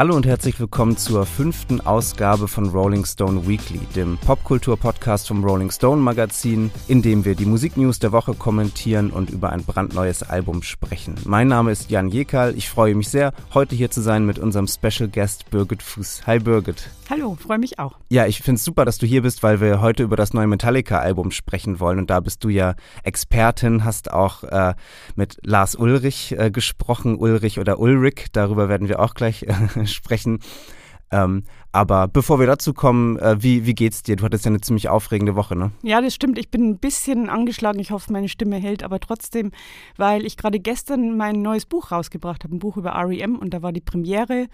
Hallo und herzlich willkommen zur fünften Ausgabe von Rolling Stone Weekly, dem Popkultur-Podcast vom Rolling Stone Magazin, in dem wir die Musiknews der Woche kommentieren und über ein brandneues Album sprechen. Mein Name ist Jan Jekal. Ich freue mich sehr, heute hier zu sein mit unserem Special Guest Birgit Fuß. Hi Birgit. Hallo, freue mich auch. Ja, ich finde es super, dass du hier bist, weil wir heute über das neue Metallica-Album sprechen wollen. Und da bist du ja Expertin, hast auch äh, mit Lars Ulrich äh, gesprochen, Ulrich oder Ulrich. Darüber werden wir auch gleich äh, sprechen. Ähm, aber bevor wir dazu kommen, äh, wie, wie geht's dir? Du hattest ja eine ziemlich aufregende Woche, ne? Ja, das stimmt. Ich bin ein bisschen angeschlagen. Ich hoffe, meine Stimme hält, aber trotzdem, weil ich gerade gestern mein neues Buch rausgebracht habe, ein Buch über REM und da war die Premiere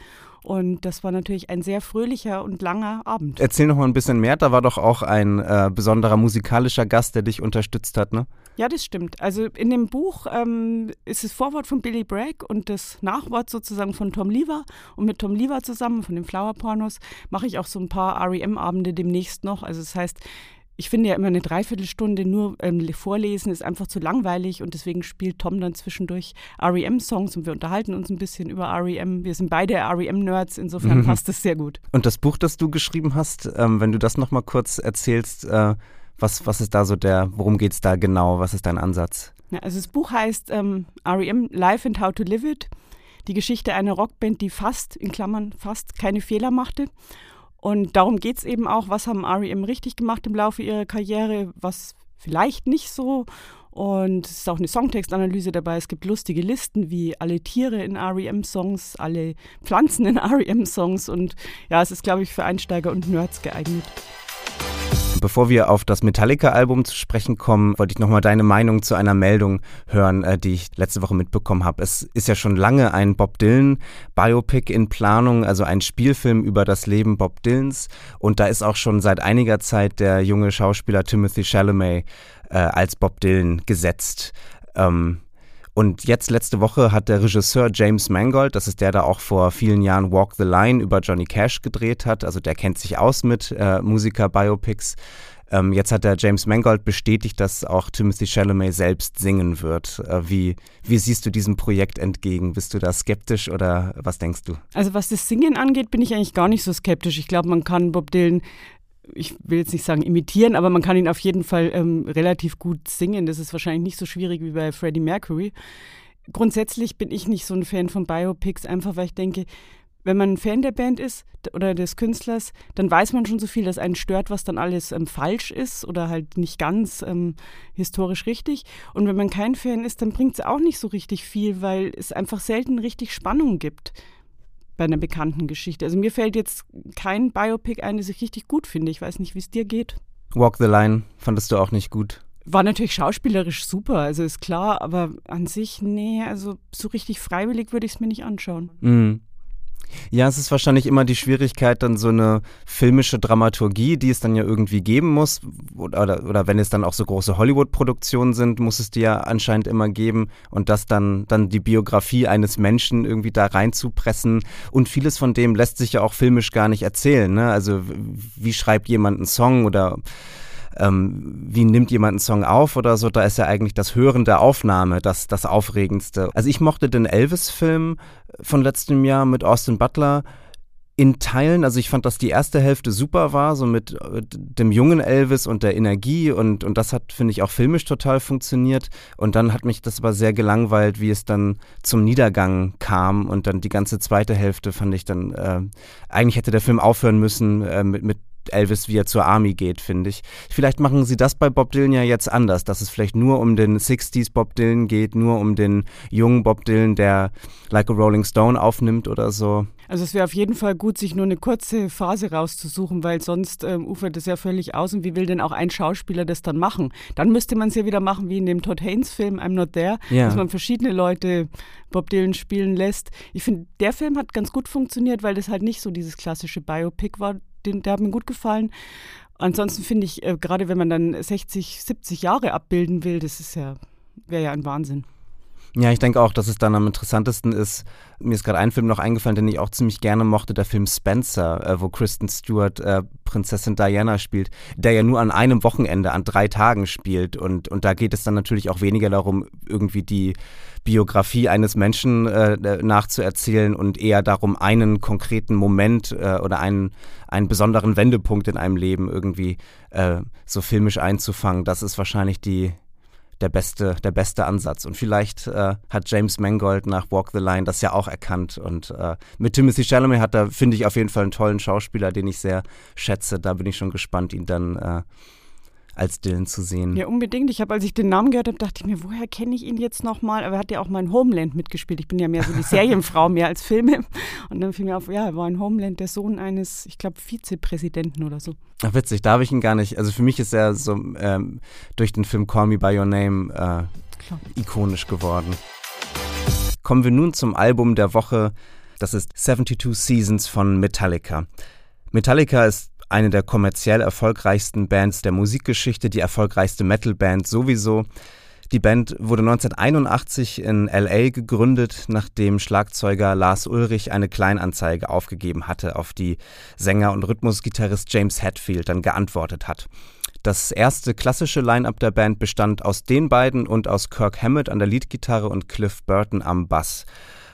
und das war natürlich ein sehr fröhlicher und langer Abend. Erzähl noch mal ein bisschen mehr. Da war doch auch ein äh, besonderer musikalischer Gast, der dich unterstützt hat, ne? Ja, das stimmt. Also in dem Buch ähm, ist das Vorwort von Billy Bragg und das Nachwort sozusagen von Tom Lever. Und mit Tom Lever zusammen von den Flower Pornos mache ich auch so ein paar REM-Abende demnächst noch. Also das heißt, ich finde ja immer eine Dreiviertelstunde nur ähm, vorlesen ist einfach zu langweilig und deswegen spielt Tom dann zwischendurch REM-Songs und wir unterhalten uns ein bisschen über REM. Wir sind beide REM-Nerds, insofern mhm. passt das sehr gut. Und das Buch, das du geschrieben hast, ähm, wenn du das nochmal kurz erzählst, äh, was, was ist da so der, worum geht es da genau? Was ist dein Ansatz? Ja, also das Buch heißt ähm, REM Life and How to Live It. Die Geschichte einer Rockband, die fast, in Klammern, fast keine Fehler machte. Und darum geht es eben auch, was haben REM richtig gemacht im Laufe ihrer Karriere, was vielleicht nicht so. Und es ist auch eine Songtextanalyse dabei. Es gibt lustige Listen wie alle Tiere in REM-Songs, alle Pflanzen in REM-Songs. Und ja, es ist, glaube ich, für Einsteiger und Nerds geeignet. Bevor wir auf das Metallica-Album zu sprechen kommen, wollte ich nochmal deine Meinung zu einer Meldung hören, äh, die ich letzte Woche mitbekommen habe. Es ist ja schon lange ein Bob Dylan-Biopic in Planung, also ein Spielfilm über das Leben Bob Dylans. Und da ist auch schon seit einiger Zeit der junge Schauspieler Timothy Chalamet äh, als Bob Dylan gesetzt. Ähm, und jetzt letzte Woche hat der Regisseur James Mangold, das ist der, der auch vor vielen Jahren Walk the Line über Johnny Cash gedreht hat, also der kennt sich aus mit äh, Musiker-Biopics. Ähm, jetzt hat der James Mangold bestätigt, dass auch Timothy Chalamet selbst singen wird. Äh, wie, wie siehst du diesem Projekt entgegen? Bist du da skeptisch oder was denkst du? Also was das Singen angeht, bin ich eigentlich gar nicht so skeptisch. Ich glaube, man kann Bob Dylan ich will jetzt nicht sagen imitieren, aber man kann ihn auf jeden Fall ähm, relativ gut singen. Das ist wahrscheinlich nicht so schwierig wie bei Freddie Mercury. Grundsätzlich bin ich nicht so ein Fan von Biopics, einfach weil ich denke, wenn man ein Fan der Band ist oder des Künstlers, dann weiß man schon so viel, dass einen stört, was dann alles ähm, falsch ist oder halt nicht ganz ähm, historisch richtig. Und wenn man kein Fan ist, dann bringt es auch nicht so richtig viel, weil es einfach selten richtig Spannung gibt bei einer bekannten Geschichte. Also mir fällt jetzt kein Biopic ein, das ich richtig gut finde. Ich weiß nicht, wie es dir geht. Walk the Line fandest du auch nicht gut? War natürlich schauspielerisch super, also ist klar, aber an sich, nee, also so richtig freiwillig würde ich es mir nicht anschauen. Mhm. Ja, es ist wahrscheinlich immer die Schwierigkeit, dann so eine filmische Dramaturgie, die es dann ja irgendwie geben muss, oder, oder wenn es dann auch so große Hollywood-Produktionen sind, muss es die ja anscheinend immer geben und das dann, dann die Biografie eines Menschen irgendwie da reinzupressen und vieles von dem lässt sich ja auch filmisch gar nicht erzählen, ne? Also wie schreibt jemand einen Song oder ähm, wie nimmt jemand einen Song auf oder so, da ist ja eigentlich das Hören der Aufnahme das, das Aufregendste. Also ich mochte den Elvis-Film von letztem Jahr mit Austin Butler in Teilen, also ich fand, dass die erste Hälfte super war, so mit dem jungen Elvis und der Energie und, und das hat, finde ich, auch filmisch total funktioniert. Und dann hat mich das aber sehr gelangweilt, wie es dann zum Niedergang kam und dann die ganze zweite Hälfte fand ich dann, äh, eigentlich hätte der Film aufhören müssen äh, mit, mit Elvis, wie er zur Army geht, finde ich. Vielleicht machen sie das bei Bob Dylan ja jetzt anders, dass es vielleicht nur um den 60s Bob Dylan geht, nur um den jungen Bob Dylan, der Like a Rolling Stone aufnimmt oder so. Also es wäre auf jeden Fall gut, sich nur eine kurze Phase rauszusuchen, weil sonst ähm, ufert es ja völlig aus. Und wie will denn auch ein Schauspieler das dann machen? Dann müsste man es ja wieder machen wie in dem Todd Haynes-Film I'm Not There, ja. dass man verschiedene Leute Bob Dylan spielen lässt. Ich finde, der Film hat ganz gut funktioniert, weil das halt nicht so dieses klassische Biopic war, den, der hat mir gut gefallen. Ansonsten finde ich, äh, gerade wenn man dann 60, 70 Jahre abbilden will, das ist ja, wäre ja ein Wahnsinn. Ja, ich denke auch, dass es dann am interessantesten ist. Mir ist gerade ein Film noch eingefallen, den ich auch ziemlich gerne mochte, der Film Spencer, äh, wo Kristen Stewart äh, Prinzessin Diana spielt, der ja nur an einem Wochenende, an drei Tagen spielt. Und, und da geht es dann natürlich auch weniger darum, irgendwie die Biografie eines Menschen äh, nachzuerzählen und eher darum, einen konkreten Moment äh, oder einen, einen besonderen Wendepunkt in einem Leben irgendwie äh, so filmisch einzufangen. Das ist wahrscheinlich die, der beste, der beste Ansatz. Und vielleicht äh, hat James Mangold nach Walk the Line das ja auch erkannt. Und äh, mit Timothy Chalamet hat er, finde ich, auf jeden Fall einen tollen Schauspieler, den ich sehr schätze. Da bin ich schon gespannt, ihn dann äh, als Dylan zu sehen. Ja, unbedingt. Ich habe, als ich den Namen gehört habe, dachte ich mir, woher kenne ich ihn jetzt nochmal? Aber er hat ja auch mal in Homeland mitgespielt. Ich bin ja mehr so die Serienfrau, mehr als Filme. Und dann fiel mir auf, ja, er war in Homeland der Sohn eines, ich glaube, Vizepräsidenten oder so. Ach, witzig, da habe ich ihn gar nicht. Also für mich ist er so ähm, durch den Film Call Me By Your Name äh, ikonisch geworden. Kommen wir nun zum Album der Woche. Das ist 72 Seasons von Metallica. Metallica ist eine der kommerziell erfolgreichsten Bands der Musikgeschichte, die erfolgreichste Metalband sowieso. Die Band wurde 1981 in LA gegründet, nachdem Schlagzeuger Lars Ulrich eine Kleinanzeige aufgegeben hatte, auf die Sänger und Rhythmusgitarrist James Hetfield dann geantwortet hat. Das erste klassische Line-up der Band bestand aus den beiden und aus Kirk Hammett an der Leadgitarre und Cliff Burton am Bass.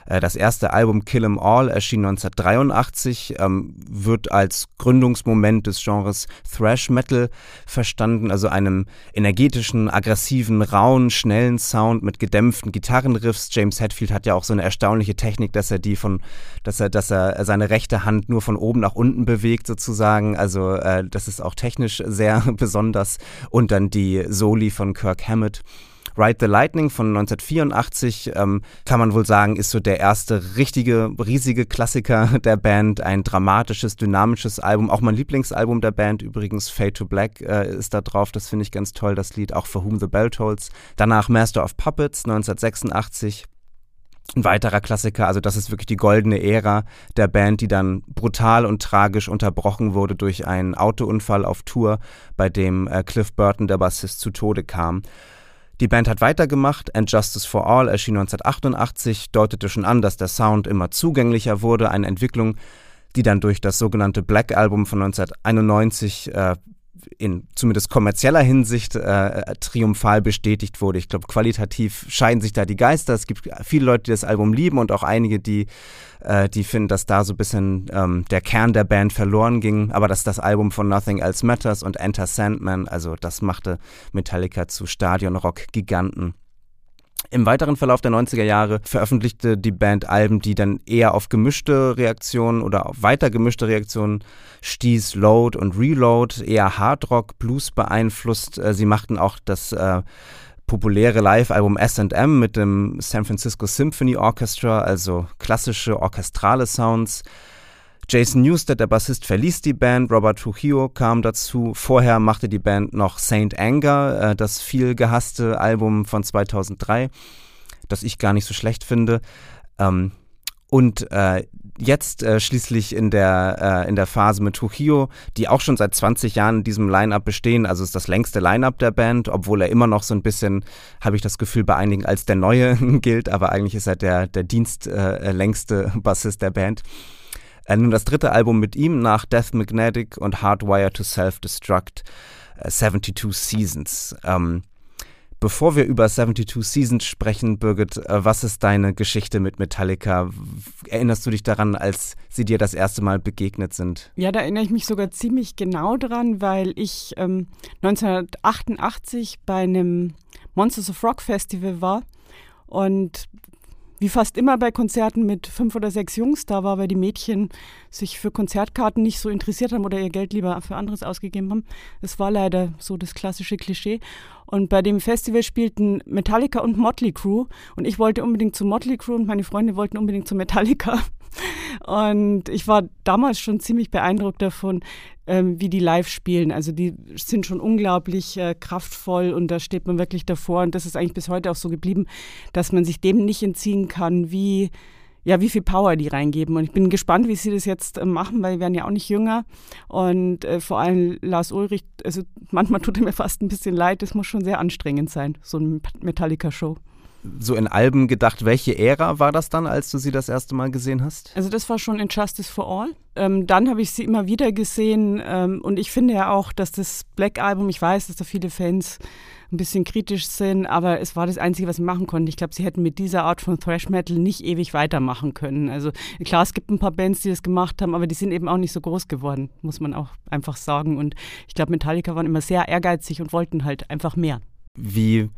Äh, das erste Album Kill 'Em All erschien 1983, ähm, wird als Gründungsmoment des Genres Thrash Metal verstanden, also einem energetischen, aggressiven, rauen, schnellen Sound mit gedämpften Gitarrenriffs. James Hetfield hat ja auch so eine erstaunliche Technik, dass er die von, dass er, dass er seine rechte Hand nur von oben nach unten bewegt sozusagen. Also äh, das ist auch technisch sehr besonders. Und dann die Soli von Kirk Hammett. Ride the Lightning von 1984 ähm, kann man wohl sagen, ist so der erste richtige, riesige Klassiker der Band. Ein dramatisches, dynamisches Album. Auch mein Lieblingsalbum der Band übrigens, Fade to Black, äh, ist da drauf. Das finde ich ganz toll, das Lied. Auch For Whom the Bell Tolls. Danach Master of Puppets 1986. Ein weiterer Klassiker, also das ist wirklich die goldene Ära der Band, die dann brutal und tragisch unterbrochen wurde durch einen Autounfall auf Tour, bei dem äh, Cliff Burton, der Bassist, zu Tode kam. Die Band hat weitergemacht, And Justice for All erschien 1988, deutete schon an, dass der Sound immer zugänglicher wurde, eine Entwicklung, die dann durch das sogenannte Black Album von 1991 äh, in zumindest kommerzieller Hinsicht äh, triumphal bestätigt wurde. Ich glaube, qualitativ scheiden sich da die Geister. Es gibt viele Leute, die das Album lieben und auch einige, die, äh, die finden, dass da so ein bisschen ähm, der Kern der Band verloren ging. Aber dass das Album von Nothing Else Matters und Enter Sandman, also das machte Metallica zu Stadionrock-Giganten. Im weiteren Verlauf der 90er Jahre veröffentlichte die Band Alben, die dann eher auf gemischte Reaktionen oder auf weiter gemischte Reaktionen stieß, Load und Reload, eher Hardrock, Blues beeinflusst. Äh, sie machten auch das äh, populäre Live-Album SM mit dem San Francisco Symphony Orchestra, also klassische orchestrale Sounds. Jason Newsted, der Bassist, verließ die Band, Robert Trujillo kam dazu. Vorher machte die Band noch Saint Anger, äh, das viel gehasste Album von 2003, das ich gar nicht so schlecht finde. Ähm, und äh, jetzt äh, schließlich in der, äh, in der Phase mit Trujillo, die auch schon seit 20 Jahren in diesem Line-Up bestehen, also ist das längste Line-Up der Band, obwohl er immer noch so ein bisschen, habe ich das Gefühl, bei einigen als der Neue gilt, aber eigentlich ist er der, der dienstlängste äh, Bassist der Band. Äh, nun das dritte Album mit ihm nach Death Magnetic und Hardwire to Self-Destruct, äh, 72 Seasons. Ähm, bevor wir über 72 Seasons sprechen, Birgit, äh, was ist deine Geschichte mit Metallica? Erinnerst du dich daran, als sie dir das erste Mal begegnet sind? Ja, da erinnere ich mich sogar ziemlich genau dran, weil ich ähm, 1988 bei einem Monsters of Rock Festival war und wie fast immer bei Konzerten mit fünf oder sechs Jungs da war, weil die Mädchen sich für Konzertkarten nicht so interessiert haben oder ihr Geld lieber für anderes ausgegeben haben. Das war leider so das klassische Klischee. Und bei dem Festival spielten Metallica und Motley Crue. Und ich wollte unbedingt zu Motley Crue und meine Freunde wollten unbedingt zu Metallica. Und ich war damals schon ziemlich beeindruckt davon, ähm, wie die live spielen. Also die sind schon unglaublich äh, kraftvoll und da steht man wirklich davor. Und das ist eigentlich bis heute auch so geblieben, dass man sich dem nicht entziehen kann, wie ja, wie viel Power die reingeben. Und ich bin gespannt, wie sie das jetzt äh, machen, weil wir werden ja auch nicht jünger. Und äh, vor allem Lars Ulrich, also manchmal tut er mir fast ein bisschen leid, das muss schon sehr anstrengend sein, so eine Metallica-Show. So in Alben gedacht, welche Ära war das dann, als du sie das erste Mal gesehen hast? Also das war schon in Justice for All. Ähm, dann habe ich sie immer wieder gesehen ähm, und ich finde ja auch, dass das Black Album, ich weiß, dass da viele Fans ein bisschen kritisch sind, aber es war das Einzige, was sie machen konnten. Ich glaube, sie hätten mit dieser Art von Thrash Metal nicht ewig weitermachen können. Also klar, es gibt ein paar Bands, die das gemacht haben, aber die sind eben auch nicht so groß geworden, muss man auch einfach sagen. Und ich glaube, Metallica waren immer sehr ehrgeizig und wollten halt einfach mehr. Wie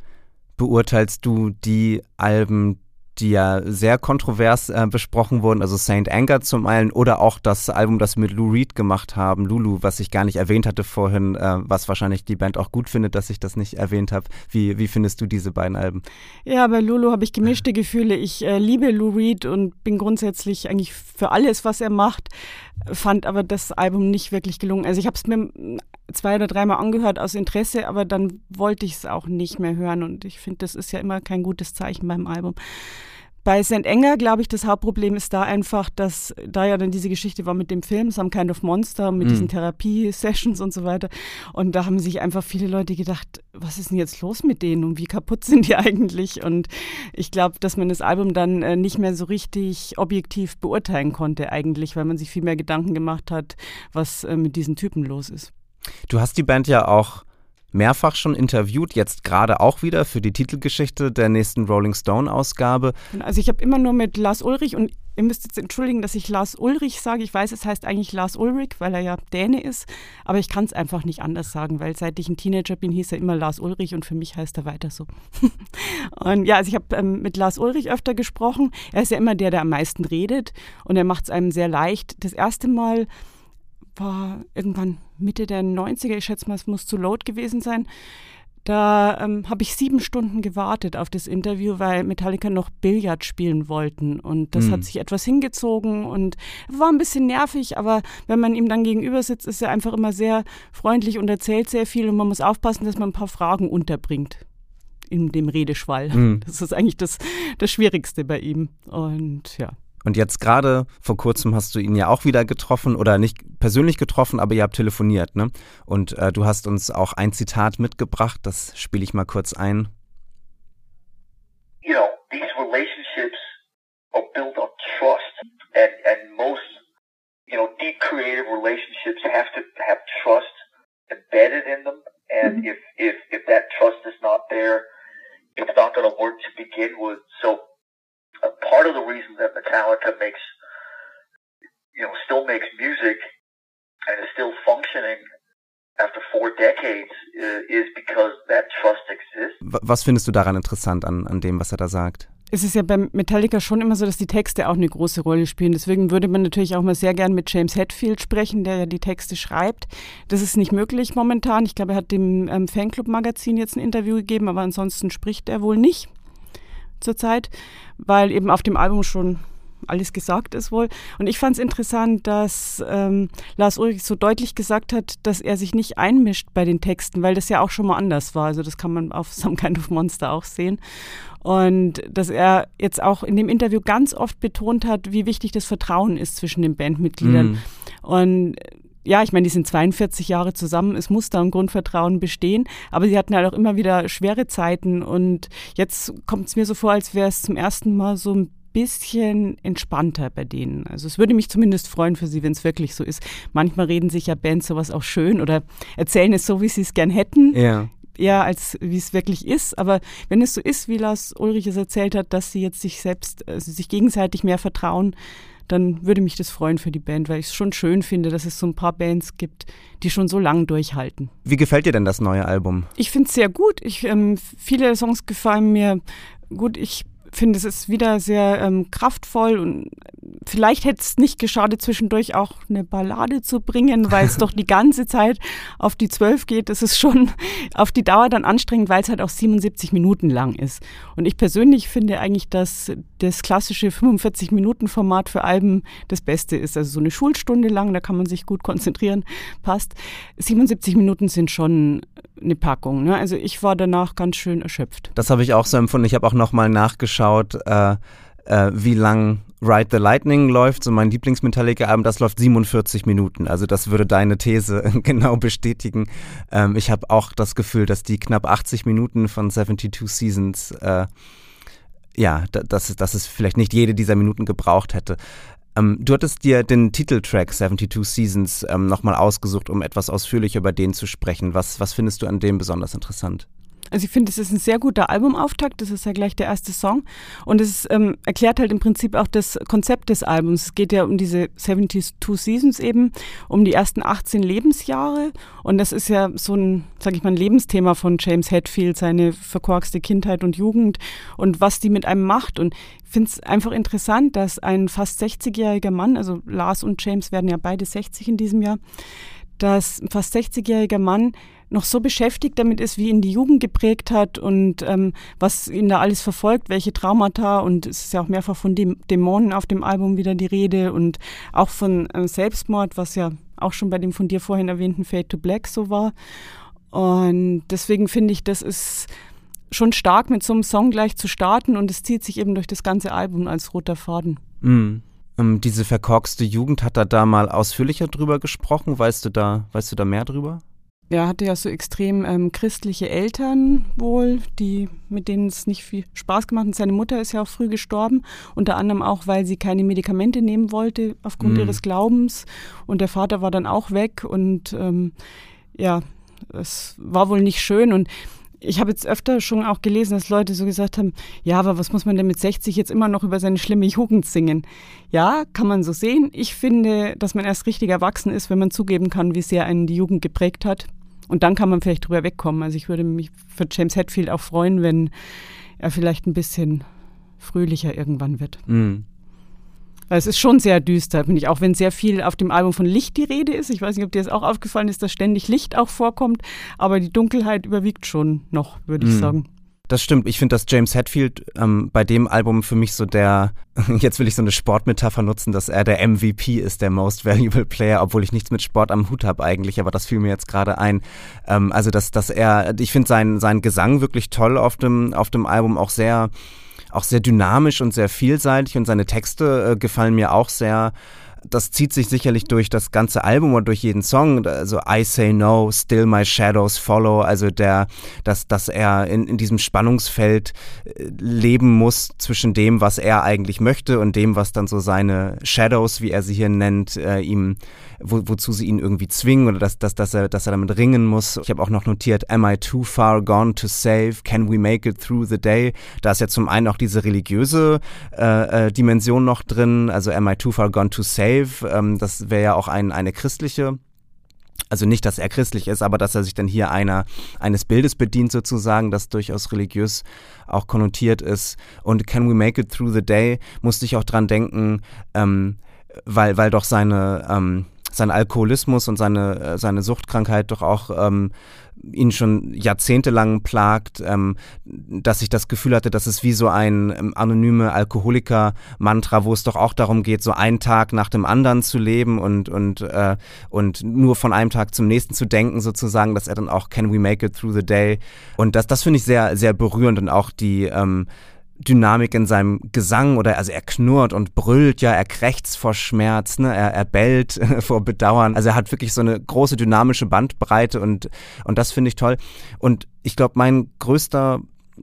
beurteilst du die Alben, die ja sehr kontrovers äh, besprochen wurden, also Saint Anger zum einen oder auch das Album, das wir mit Lou Reed gemacht haben, Lulu, was ich gar nicht erwähnt hatte vorhin, äh, was wahrscheinlich die Band auch gut findet, dass ich das nicht erwähnt habe. Wie, wie findest du diese beiden Alben? Ja, bei Lulu habe ich gemischte Gefühle. Ich äh, liebe Lou Reed und bin grundsätzlich eigentlich für alles, was er macht, fand aber das Album nicht wirklich gelungen. Also ich habe es mir zwei oder dreimal angehört aus Interesse, aber dann wollte ich es auch nicht mehr hören und ich finde, das ist ja immer kein gutes Zeichen beim Album. Bei St. Enger, glaube ich, das Hauptproblem ist da einfach, dass da ja dann diese Geschichte war mit dem Film, Some Kind of Monster, mit mhm. diesen Therapie-Sessions und so weiter. Und da haben sich einfach viele Leute gedacht, was ist denn jetzt los mit denen und wie kaputt sind die eigentlich? Und ich glaube, dass man das Album dann äh, nicht mehr so richtig objektiv beurteilen konnte eigentlich, weil man sich viel mehr Gedanken gemacht hat, was äh, mit diesen Typen los ist. Du hast die Band ja auch mehrfach schon interviewt, jetzt gerade auch wieder für die Titelgeschichte der nächsten Rolling Stone Ausgabe. Also ich habe immer nur mit Lars Ulrich und ihr müsst jetzt entschuldigen, dass ich Lars Ulrich sage. Ich weiß, es heißt eigentlich Lars Ulrich, weil er ja Däne ist, aber ich kann es einfach nicht anders sagen, weil seit ich ein Teenager bin, hieß er immer Lars Ulrich und für mich heißt er weiter so. und ja, also ich habe ähm, mit Lars Ulrich öfter gesprochen. Er ist ja immer der, der am meisten redet und er macht es einem sehr leicht. Das erste Mal war irgendwann Mitte der 90er, ich schätze mal, es muss zu Load gewesen sein. Da ähm, habe ich sieben Stunden gewartet auf das Interview, weil Metallica noch Billard spielen wollten. Und das mhm. hat sich etwas hingezogen und war ein bisschen nervig, aber wenn man ihm dann gegenüber sitzt, ist er einfach immer sehr freundlich und erzählt sehr viel und man muss aufpassen, dass man ein paar Fragen unterbringt in dem Redeschwall. Mhm. Das ist eigentlich das, das Schwierigste bei ihm. Und ja. Und jetzt gerade vor kurzem hast du ihn ja auch wieder getroffen oder nicht persönlich getroffen, aber ihr habt telefoniert, ne? Und äh, du hast uns auch ein Zitat mitgebracht, das spiele ich mal kurz ein. You know, these relationships are built on trust and, and most, you know, deep creative relationships have to have trust embedded in them. And if, if, if that trust is not there, it's not going to work to begin with. So part of the reason that Metallica makes, you know, still makes music and is still functioning after four decades uh, is because that trust exists. Was findest du daran interessant an, an dem, was er da sagt? Es ist ja bei Metallica schon immer so, dass die Texte auch eine große Rolle spielen. Deswegen würde man natürlich auch mal sehr gern mit James Hetfield sprechen, der ja die Texte schreibt. Das ist nicht möglich momentan. Ich glaube, er hat dem ähm, Fanclub-Magazin jetzt ein Interview gegeben, aber ansonsten spricht er wohl nicht zurzeit, weil eben auf dem Album schon alles gesagt ist wohl. Und ich fand es interessant, dass ähm, Lars Ulrich so deutlich gesagt hat, dass er sich nicht einmischt bei den Texten, weil das ja auch schon mal anders war. Also das kann man auf Some Kind of Monster auch sehen. Und dass er jetzt auch in dem Interview ganz oft betont hat, wie wichtig das Vertrauen ist zwischen den Bandmitgliedern. Mhm. Und ja, ich meine, die sind 42 Jahre zusammen, es muss da ein Grundvertrauen bestehen, aber sie hatten halt auch immer wieder schwere Zeiten und jetzt kommt es mir so vor, als wäre es zum ersten Mal so ein bisschen entspannter bei denen. Also es würde mich zumindest freuen für sie, wenn es wirklich so ist. Manchmal reden sich ja Bands sowas auch schön oder erzählen es so, wie sie es gern hätten. Ja eher als wie es wirklich ist. Aber wenn es so ist, wie Lars Ulrich es erzählt hat, dass sie jetzt sich selbst, also sich gegenseitig mehr vertrauen, dann würde mich das freuen für die Band, weil ich es schon schön finde, dass es so ein paar Bands gibt, die schon so lang durchhalten. Wie gefällt dir denn das neue Album? Ich finde es sehr gut. Ich, ähm, viele Songs gefallen mir gut. Ich finde, es ist wieder sehr ähm, kraftvoll und vielleicht hätte es nicht geschadet, zwischendurch auch eine Ballade zu bringen, weil es doch die ganze Zeit auf die zwölf geht. Das ist schon auf die Dauer dann anstrengend, weil es halt auch 77 Minuten lang ist. Und ich persönlich finde eigentlich, dass das klassische 45-Minuten-Format für Alben das Beste ist. Also so eine Schulstunde lang, da kann man sich gut konzentrieren, passt. 77 Minuten sind schon eine Packung. Ne? Also ich war danach ganz schön erschöpft. Das habe ich auch so empfunden. Ich habe auch nochmal nachgeschaut, äh, äh, wie lang Ride the Lightning läuft, so mein Lieblings-Metallica-Album, das läuft 47 Minuten. Also das würde deine These genau bestätigen. Ähm, ich habe auch das Gefühl, dass die knapp 80 Minuten von 72 Seasons äh, ja, dass, dass es vielleicht nicht jede dieser Minuten gebraucht hätte. Ähm, du hattest dir den Titeltrack 72 Seasons ähm, nochmal ausgesucht, um etwas ausführlicher über den zu sprechen. Was, was findest du an dem besonders interessant? Also ich finde, es ist ein sehr guter Albumauftakt. Das ist ja gleich der erste Song. Und es ähm, erklärt halt im Prinzip auch das Konzept des Albums. Es geht ja um diese 72 Seasons eben, um die ersten 18 Lebensjahre. Und das ist ja so ein, sag ich mal, ein Lebensthema von James Hetfield, seine verkorkste Kindheit und Jugend und was die mit einem macht. Und ich finde es einfach interessant, dass ein fast 60-jähriger Mann, also Lars und James werden ja beide 60 in diesem Jahr, dass ein fast 60-jähriger Mann noch so beschäftigt damit ist, wie ihn die Jugend geprägt hat und ähm, was ihn da alles verfolgt, welche Traumata und es ist ja auch mehrfach von dem Dämonen auf dem Album wieder die Rede und auch von ähm, Selbstmord, was ja auch schon bei dem von dir vorhin erwähnten Fade to Black so war. Und deswegen finde ich, das ist schon stark, mit so einem Song gleich zu starten und es zieht sich eben durch das ganze Album als roter Faden. Mm. Um, diese verkorkste Jugend, hat er da mal ausführlicher drüber gesprochen? Weißt du da, weißt du da mehr drüber? Er hatte ja so extrem ähm, christliche Eltern wohl, die, mit denen es nicht viel Spaß gemacht hat. Seine Mutter ist ja auch früh gestorben, unter anderem auch, weil sie keine Medikamente nehmen wollte aufgrund mhm. ihres Glaubens. Und der Vater war dann auch weg und ähm, ja, es war wohl nicht schön. Und ich habe jetzt öfter schon auch gelesen, dass Leute so gesagt haben, ja, aber was muss man denn mit 60 jetzt immer noch über seine schlimme Jugend singen? Ja, kann man so sehen. Ich finde, dass man erst richtig erwachsen ist, wenn man zugeben kann, wie sehr einen die Jugend geprägt hat. Und dann kann man vielleicht drüber wegkommen. Also ich würde mich für James Hetfield auch freuen, wenn er vielleicht ein bisschen fröhlicher irgendwann wird. Mhm. Es ist schon sehr düster, finde ich, auch wenn sehr viel auf dem Album von Licht die Rede ist. Ich weiß nicht, ob dir das auch aufgefallen ist, dass ständig Licht auch vorkommt, aber die Dunkelheit überwiegt schon noch, würde mhm. ich sagen. Das stimmt. Ich finde, dass James Hetfield ähm, bei dem Album für mich so der, jetzt will ich so eine Sportmetapher nutzen, dass er der MVP ist, der Most Valuable Player, obwohl ich nichts mit Sport am Hut habe eigentlich, aber das fiel mir jetzt gerade ein. Ähm, also, dass, dass er, ich finde seinen sein Gesang wirklich toll auf dem, auf dem Album, auch sehr, auch sehr dynamisch und sehr vielseitig und seine Texte äh, gefallen mir auch sehr das zieht sich sicherlich durch das ganze Album oder durch jeden Song. Also I Say No, Still My Shadows Follow. Also der, dass, dass er in, in diesem Spannungsfeld äh, leben muss zwischen dem, was er eigentlich möchte und dem, was dann so seine Shadows, wie er sie hier nennt, äh, ihm, wo, wozu sie ihn irgendwie zwingen oder dass, dass, dass, er, dass er damit ringen muss. Ich habe auch noch notiert, Am I too far gone to save? Can we make it through the day? Da ist ja zum einen auch diese religiöse äh, äh, Dimension noch drin. Also Am I too far gone to save? Ähm, das wäre ja auch ein, eine christliche also nicht, dass er christlich ist, aber dass er sich dann hier einer, eines Bildes bedient sozusagen, das durchaus religiös auch konnotiert ist. Und Can We Make It Through the Day musste ich auch dran denken, ähm, weil, weil doch seine, ähm, sein Alkoholismus und seine, äh, seine Suchtkrankheit doch auch ähm, ihn schon jahrzehntelang plagt, ähm, dass ich das Gefühl hatte, dass es wie so ein ähm, anonyme Alkoholiker-Mantra, wo es doch auch darum geht, so einen Tag nach dem anderen zu leben und, und, äh, und nur von einem Tag zum nächsten zu denken, sozusagen, dass er dann auch Can we make it through the day? Und das, das finde ich sehr, sehr berührend und auch die, ähm, Dynamik in seinem Gesang oder also er knurrt und brüllt ja, er krächzt vor Schmerz, ne? er, er bellt vor Bedauern. Also er hat wirklich so eine große dynamische Bandbreite und, und das finde ich toll. Und ich glaube, mein größter äh,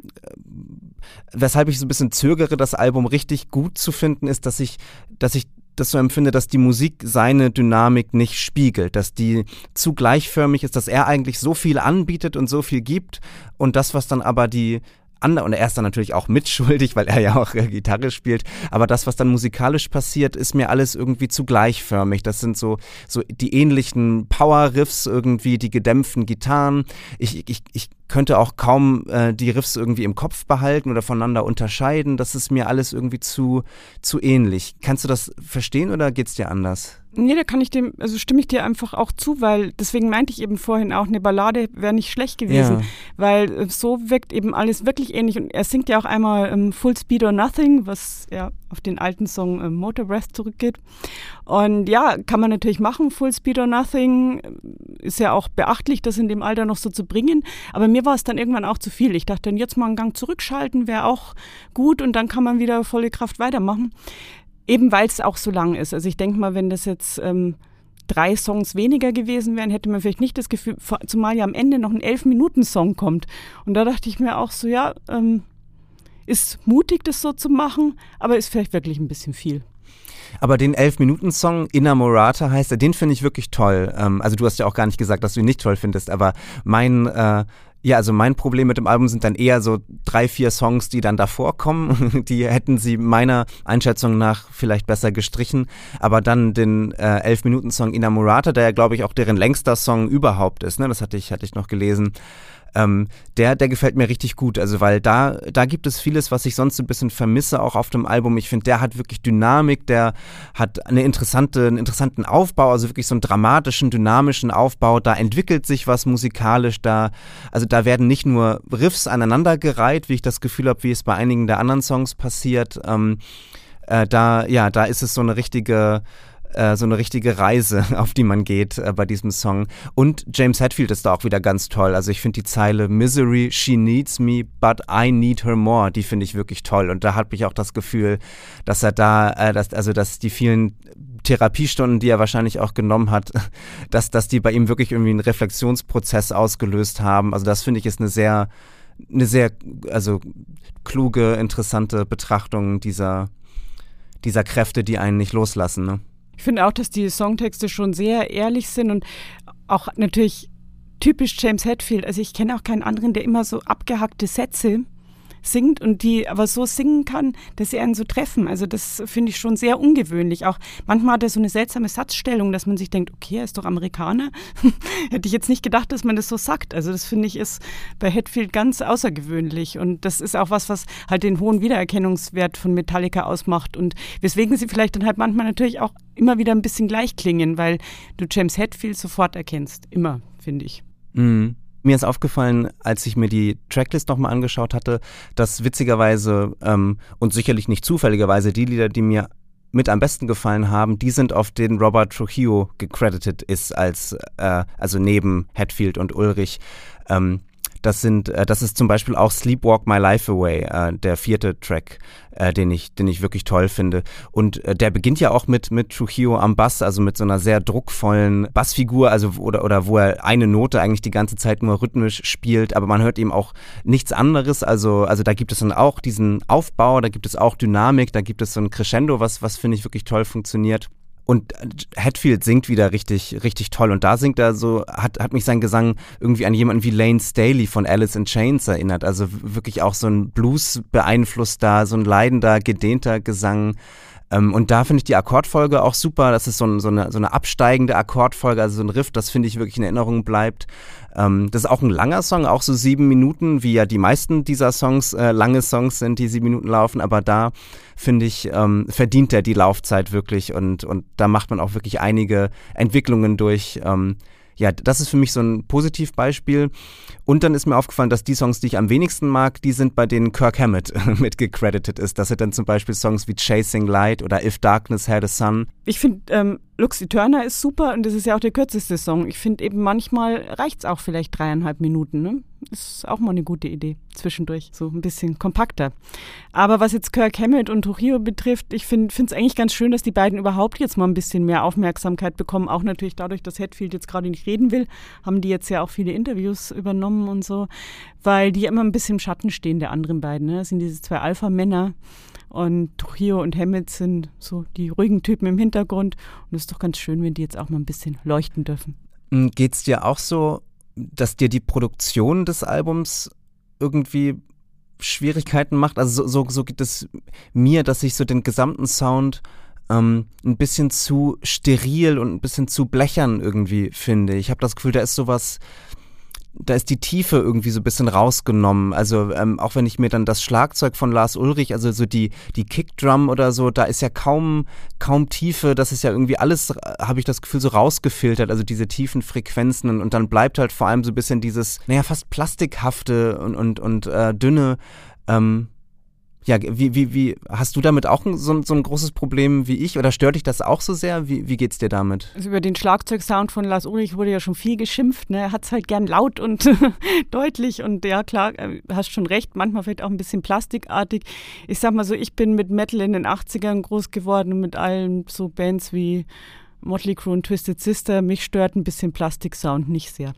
weshalb ich so ein bisschen zögere, das Album richtig gut zu finden, ist, dass ich, dass ich das so empfinde, dass die Musik seine Dynamik nicht spiegelt, dass die zu gleichförmig ist, dass er eigentlich so viel anbietet und so viel gibt und das, was dann aber die andere, und er ist dann natürlich auch mitschuldig, weil er ja auch Gitarre spielt, aber das, was dann musikalisch passiert, ist mir alles irgendwie zu gleichförmig. Das sind so, so die ähnlichen Power-Riffs irgendwie, die gedämpften Gitarren. Ich, ich, ich könnte auch kaum äh, die Riffs irgendwie im Kopf behalten oder voneinander unterscheiden. Das ist mir alles irgendwie zu, zu ähnlich. Kannst du das verstehen oder geht's dir anders? Nee, da kann ich dem, also stimme ich dir einfach auch zu, weil deswegen meinte ich eben vorhin auch, eine Ballade wäre nicht schlecht gewesen, ja. weil äh, so wirkt eben alles wirklich ähnlich und er singt ja auch einmal ähm, Full Speed or Nothing, was ja auf den alten Song ähm, Motor Breath zurückgeht. Und ja, kann man natürlich machen, Full Speed or Nothing, ist ja auch beachtlich, das in dem Alter noch so zu bringen, aber mir war es dann irgendwann auch zu viel. Ich dachte, dann jetzt mal einen Gang zurückschalten wäre auch gut und dann kann man wieder volle Kraft weitermachen. Eben weil es auch so lang ist. Also ich denke mal, wenn das jetzt ähm, drei Songs weniger gewesen wären, hätte man vielleicht nicht das Gefühl, zumal ja am Ende noch ein Elf-Minuten-Song kommt. Und da dachte ich mir auch so, ja, ähm, ist mutig, das so zu machen, aber ist vielleicht wirklich ein bisschen viel. Aber den 11-Minuten-Song Innamorata heißt er, den finde ich wirklich toll. Ähm, also du hast ja auch gar nicht gesagt, dass du ihn nicht toll findest, aber mein äh, ja, also mein Problem mit dem Album sind dann eher so drei, vier Songs, die dann davor kommen. Die hätten sie meiner Einschätzung nach vielleicht besser gestrichen. Aber dann den äh, 11-Minuten-Song Inamorata, der ja, glaube ich, auch deren längster Song überhaupt ist, ne? Das hatte ich, hatte ich noch gelesen ähm, der, der gefällt mir richtig gut. Also, weil da, da gibt es vieles, was ich sonst ein bisschen vermisse, auch auf dem Album. Ich finde, der hat wirklich Dynamik, der hat eine interessante, einen interessanten Aufbau, also wirklich so einen dramatischen, dynamischen Aufbau. Da entwickelt sich was musikalisch, da, also da werden nicht nur Riffs aneinandergereiht, wie ich das Gefühl habe, wie es bei einigen der anderen Songs passiert. Ähm, äh, da, ja, da ist es so eine richtige, äh, so eine richtige Reise, auf die man geht äh, bei diesem Song. Und James Hetfield ist da auch wieder ganz toll. Also ich finde die Zeile Misery, she needs me, but I need her more, die finde ich wirklich toll. Und da habe ich auch das Gefühl, dass er da, äh, dass, also dass die vielen Therapiestunden, die er wahrscheinlich auch genommen hat, dass, dass die bei ihm wirklich irgendwie einen Reflexionsprozess ausgelöst haben. Also das finde ich ist eine sehr, eine sehr, also kluge, interessante Betrachtung dieser, dieser Kräfte, die einen nicht loslassen. Ne? Ich finde auch, dass die Songtexte schon sehr ehrlich sind und auch natürlich typisch James Hetfield. Also ich kenne auch keinen anderen, der immer so abgehackte Sätze singt und die aber so singen kann, dass sie einen so treffen. Also das finde ich schon sehr ungewöhnlich. Auch manchmal hat er so eine seltsame Satzstellung, dass man sich denkt, okay, er ist doch Amerikaner. Hätte ich jetzt nicht gedacht, dass man das so sagt. Also das finde ich ist bei Hetfield ganz außergewöhnlich und das ist auch was, was halt den hohen Wiedererkennungswert von Metallica ausmacht und weswegen sie vielleicht dann halt manchmal natürlich auch immer wieder ein bisschen gleich klingen, weil du James Hetfield sofort erkennst. Immer, finde ich. Mhm. Mir ist aufgefallen, als ich mir die Tracklist nochmal angeschaut hatte, dass witzigerweise ähm, und sicherlich nicht zufälligerweise die Lieder, die mir mit am besten gefallen haben, die sind auf den Robert Trujillo gecredited ist als äh, also neben Hatfield und Ulrich. Ähm, das sind, äh, das ist zum Beispiel auch Sleepwalk My Life Away, äh, der vierte Track, äh, den ich, den ich wirklich toll finde. Und äh, der beginnt ja auch mit mit Trujillo am Bass, also mit so einer sehr druckvollen Bassfigur, also oder oder wo er eine Note eigentlich die ganze Zeit nur rhythmisch spielt, aber man hört ihm auch nichts anderes. Also also da gibt es dann auch diesen Aufbau, da gibt es auch Dynamik, da gibt es so ein Crescendo, was was finde ich wirklich toll funktioniert. Und Hatfield singt wieder richtig, richtig toll. Und da singt er so, hat, hat mich sein Gesang irgendwie an jemanden wie Lane Staley von Alice in Chains erinnert. Also wirklich auch so ein Blues beeinflusster, so ein leidender, gedehnter Gesang. Ähm, und da finde ich die Akkordfolge auch super. Das ist so, ein, so, eine, so eine absteigende Akkordfolge, also so ein Riff, das finde ich wirklich in Erinnerung bleibt. Ähm, das ist auch ein langer Song, auch so sieben Minuten, wie ja die meisten dieser Songs äh, lange Songs sind, die sieben Minuten laufen. Aber da finde ich, ähm, verdient er die Laufzeit wirklich und, und da macht man auch wirklich einige Entwicklungen durch. Ähm, ja, das ist für mich so ein Positivbeispiel. Und dann ist mir aufgefallen, dass die Songs, die ich am wenigsten mag, die sind bei denen Kirk Hammett mit gecredited ist. Das sind dann zum Beispiel Songs wie Chasing Light oder If Darkness Had a Sun. Ich finde, ähm, Lux Eterna ist super und das ist ja auch der kürzeste Song. Ich finde eben manchmal reicht es auch vielleicht dreieinhalb Minuten. Ne? Ist auch mal eine gute Idee zwischendurch, so ein bisschen kompakter. Aber was jetzt Kirk Hammett und Trujillo betrifft, ich finde es eigentlich ganz schön, dass die beiden überhaupt jetzt mal ein bisschen mehr Aufmerksamkeit bekommen. Auch natürlich dadurch, dass Hetfield jetzt gerade nicht reden will, haben die jetzt ja auch viele Interviews übernommen und so, weil die immer ein bisschen im Schatten stehen der anderen beiden. Ne? Das sind diese zwei Alpha-Männer. Und Trujillo und Hammett sind so die ruhigen Typen im Hintergrund. Und es ist doch ganz schön, wenn die jetzt auch mal ein bisschen leuchten dürfen. Hm, Geht es dir auch so, dass dir die Produktion des Albums irgendwie Schwierigkeiten macht? Also so, so, so geht es mir, dass ich so den gesamten Sound ähm, ein bisschen zu steril und ein bisschen zu blechern irgendwie finde. Ich habe das Gefühl, da ist sowas da ist die Tiefe irgendwie so ein bisschen rausgenommen. Also ähm, auch wenn ich mir dann das Schlagzeug von Lars Ulrich, also so die, die Kickdrum oder so, da ist ja kaum, kaum Tiefe. Das ist ja irgendwie alles, äh, habe ich das Gefühl, so rausgefiltert, also diese tiefen Frequenzen. Und, und dann bleibt halt vor allem so ein bisschen dieses, naja, fast plastikhafte und, und, und äh, dünne. Ähm, ja, wie, wie, wie, hast du damit auch so, so ein großes Problem wie ich oder stört dich das auch so sehr? Wie, wie geht's dir damit? Also über den Schlagzeugsound von Lars Ulrich wurde ja schon viel geschimpft. Ne? Er hat's halt gern laut und deutlich und ja, klar, äh, hast schon recht, manchmal vielleicht auch ein bisschen plastikartig. Ich sag mal so, ich bin mit Metal in den 80ern groß geworden und mit allen so Bands wie Motley Crue und Twisted Sister. Mich stört ein bisschen Plastiksound nicht sehr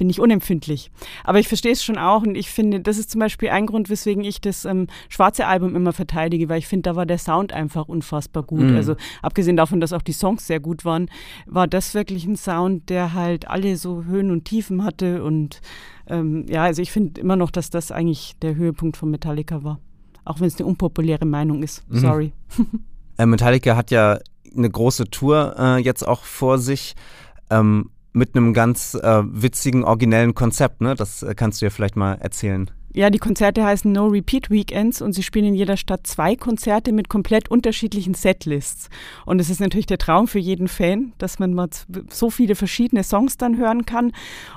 bin ich unempfindlich. Aber ich verstehe es schon auch und ich finde, das ist zum Beispiel ein Grund, weswegen ich das ähm, schwarze Album immer verteidige, weil ich finde, da war der Sound einfach unfassbar gut. Mhm. Also abgesehen davon, dass auch die Songs sehr gut waren, war das wirklich ein Sound, der halt alle so Höhen und Tiefen hatte und ähm, ja, also ich finde immer noch, dass das eigentlich der Höhepunkt von Metallica war. Auch wenn es eine unpopuläre Meinung ist. Mhm. Sorry. Mhm. Metallica hat ja eine große Tour äh, jetzt auch vor sich. Ähm, mit einem ganz äh, witzigen, originellen Konzept, ne? Das äh, kannst du ja vielleicht mal erzählen. Ja, die Konzerte heißen No Repeat Weekends und sie spielen in jeder Stadt zwei Konzerte mit komplett unterschiedlichen Setlists. Und es ist natürlich der Traum für jeden Fan, dass man mal so viele verschiedene Songs dann hören kann.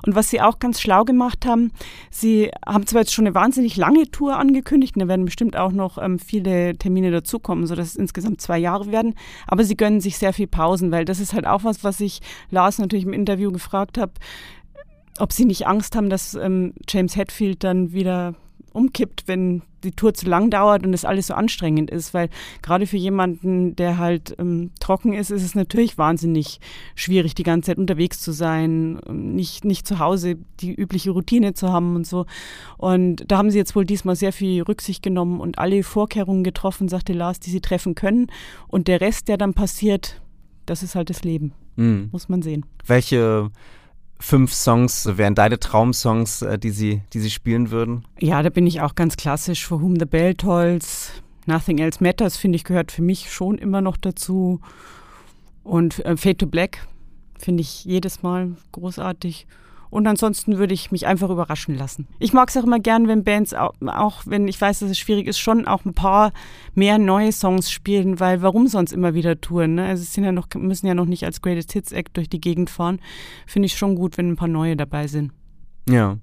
Und was sie auch ganz schlau gemacht haben, sie haben zwar jetzt schon eine wahnsinnig lange Tour angekündigt, und da werden bestimmt auch noch ähm, viele Termine dazukommen, sodass es insgesamt zwei Jahre werden, aber sie gönnen sich sehr viel Pausen, weil das ist halt auch was, was ich Lars natürlich im Interview gefragt habe ob sie nicht Angst haben, dass ähm, James Hetfield dann wieder umkippt, wenn die Tour zu lang dauert und es alles so anstrengend ist, weil gerade für jemanden, der halt ähm, trocken ist, ist es natürlich wahnsinnig schwierig, die ganze Zeit unterwegs zu sein, ähm, nicht, nicht zu Hause die übliche Routine zu haben und so. Und da haben sie jetzt wohl diesmal sehr viel Rücksicht genommen und alle Vorkehrungen getroffen, sagte Lars, die sie treffen können. Und der Rest, der dann passiert, das ist halt das Leben. Mhm. Muss man sehen. Welche fünf Songs wären deine Traumsongs, äh, die sie, die sie spielen würden? Ja, da bin ich auch ganz klassisch. For Whom the Bell Tolls, Nothing Else Matters, finde ich, gehört für mich schon immer noch dazu. Und äh, Fade to Black finde ich jedes Mal großartig. Und ansonsten würde ich mich einfach überraschen lassen. Ich mag es auch immer gern, wenn Bands, auch, auch, wenn ich weiß, dass es schwierig ist, schon auch ein paar mehr neue Songs spielen, weil warum sonst immer wieder touren? Ne? Also es sind ja noch, müssen ja noch nicht als Greatest Hits Act durch die Gegend fahren. Finde ich schon gut, wenn ein paar neue dabei sind. Ja.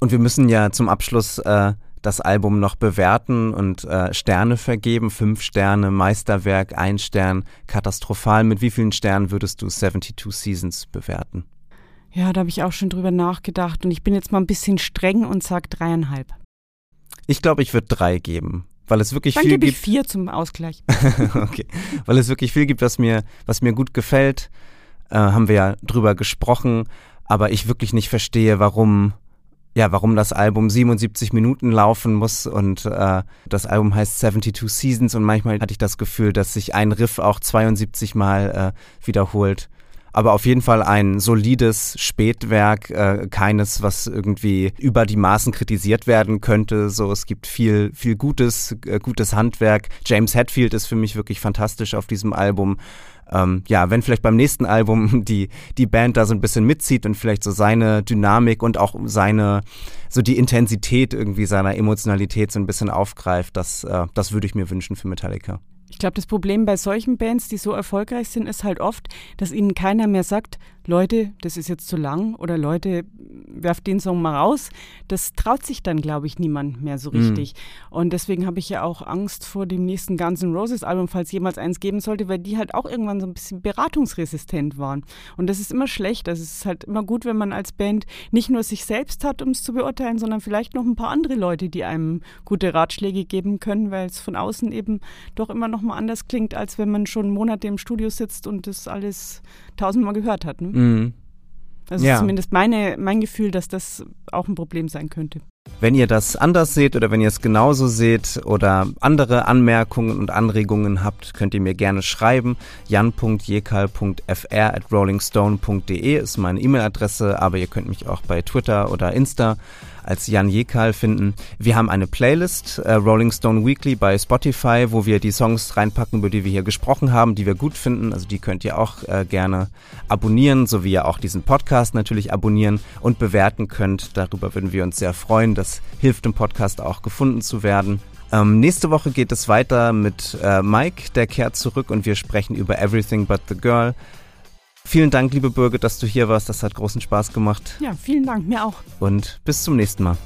Und wir müssen ja zum Abschluss äh, das Album noch bewerten und äh, Sterne vergeben. Fünf Sterne, Meisterwerk, ein Stern, katastrophal. Mit wie vielen Sternen würdest du 72 Seasons bewerten? Ja, da habe ich auch schon drüber nachgedacht und ich bin jetzt mal ein bisschen streng und sage dreieinhalb. Ich glaube, ich würde drei geben, weil es wirklich Dann viel gebe gibt. ich vier zum Ausgleich. okay, weil es wirklich viel gibt, was mir, was mir gut gefällt. Äh, haben wir ja drüber gesprochen, aber ich wirklich nicht verstehe, warum ja, warum das Album 77 Minuten laufen muss und äh, das Album heißt 72 Seasons und manchmal hatte ich das Gefühl, dass sich ein Riff auch 72 Mal äh, wiederholt aber auf jeden Fall ein solides Spätwerk, äh, keines, was irgendwie über die Maßen kritisiert werden könnte. So, es gibt viel, viel gutes, äh, gutes Handwerk. James Hetfield ist für mich wirklich fantastisch auf diesem Album. Ähm, ja, wenn vielleicht beim nächsten Album die, die Band da so ein bisschen mitzieht und vielleicht so seine Dynamik und auch seine, so die Intensität irgendwie seiner Emotionalität so ein bisschen aufgreift, das, äh, das würde ich mir wünschen für Metallica. Ich glaube, das Problem bei solchen Bands, die so erfolgreich sind, ist halt oft, dass ihnen keiner mehr sagt, Leute, das ist jetzt zu lang oder Leute, werft den Song mal raus. Das traut sich dann, glaube ich, niemand mehr so richtig. Mhm. Und deswegen habe ich ja auch Angst vor dem nächsten Guns N' Roses Album, falls jemals eins geben sollte, weil die halt auch irgendwann so ein bisschen beratungsresistent waren. Und das ist immer schlecht. Also es ist halt immer gut, wenn man als Band nicht nur sich selbst hat, um es zu beurteilen, sondern vielleicht noch ein paar andere Leute, die einem gute Ratschläge geben können, weil es von außen eben doch immer noch mal anders klingt, als wenn man schon Monate im Studio sitzt und das alles tausendmal gehört hat. Ne? Mhm. Also ja. zumindest meine, mein Gefühl, dass das auch ein Problem sein könnte. Wenn ihr das anders seht oder wenn ihr es genauso seht oder andere Anmerkungen und Anregungen habt, könnt ihr mir gerne schreiben. jan.jekal.fr at rollingstone.de ist meine E-Mail-Adresse, aber ihr könnt mich auch bei Twitter oder Insta als Jan Jekal finden. Wir haben eine Playlist, äh, Rolling Stone Weekly bei Spotify, wo wir die Songs reinpacken, über die wir hier gesprochen haben, die wir gut finden. Also die könnt ihr auch äh, gerne abonnieren, so wie ihr auch diesen Podcast natürlich abonnieren und bewerten könnt. Darüber würden wir uns sehr freuen. Das hilft dem Podcast auch gefunden zu werden. Ähm, nächste Woche geht es weiter mit äh, Mike, der kehrt zurück und wir sprechen über Everything But the Girl. Vielen Dank, liebe Birgit, dass du hier warst. Das hat großen Spaß gemacht. Ja, vielen Dank, mir auch. Und bis zum nächsten Mal.